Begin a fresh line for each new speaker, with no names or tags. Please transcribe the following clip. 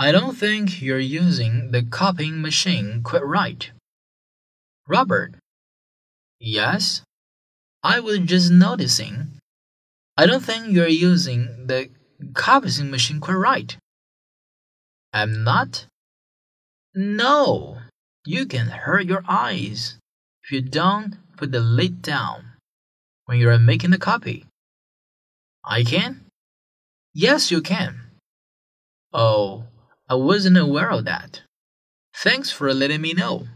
I don't think you're using the copying machine quite right. Robert. Yes? I was just noticing. I don't think you're using the copying machine quite right. I'm not? No. You can hurt your eyes if you don't put the lid down when you are making the copy. I can? Yes, you can. Oh, I wasn't aware of that. Thanks for letting me know.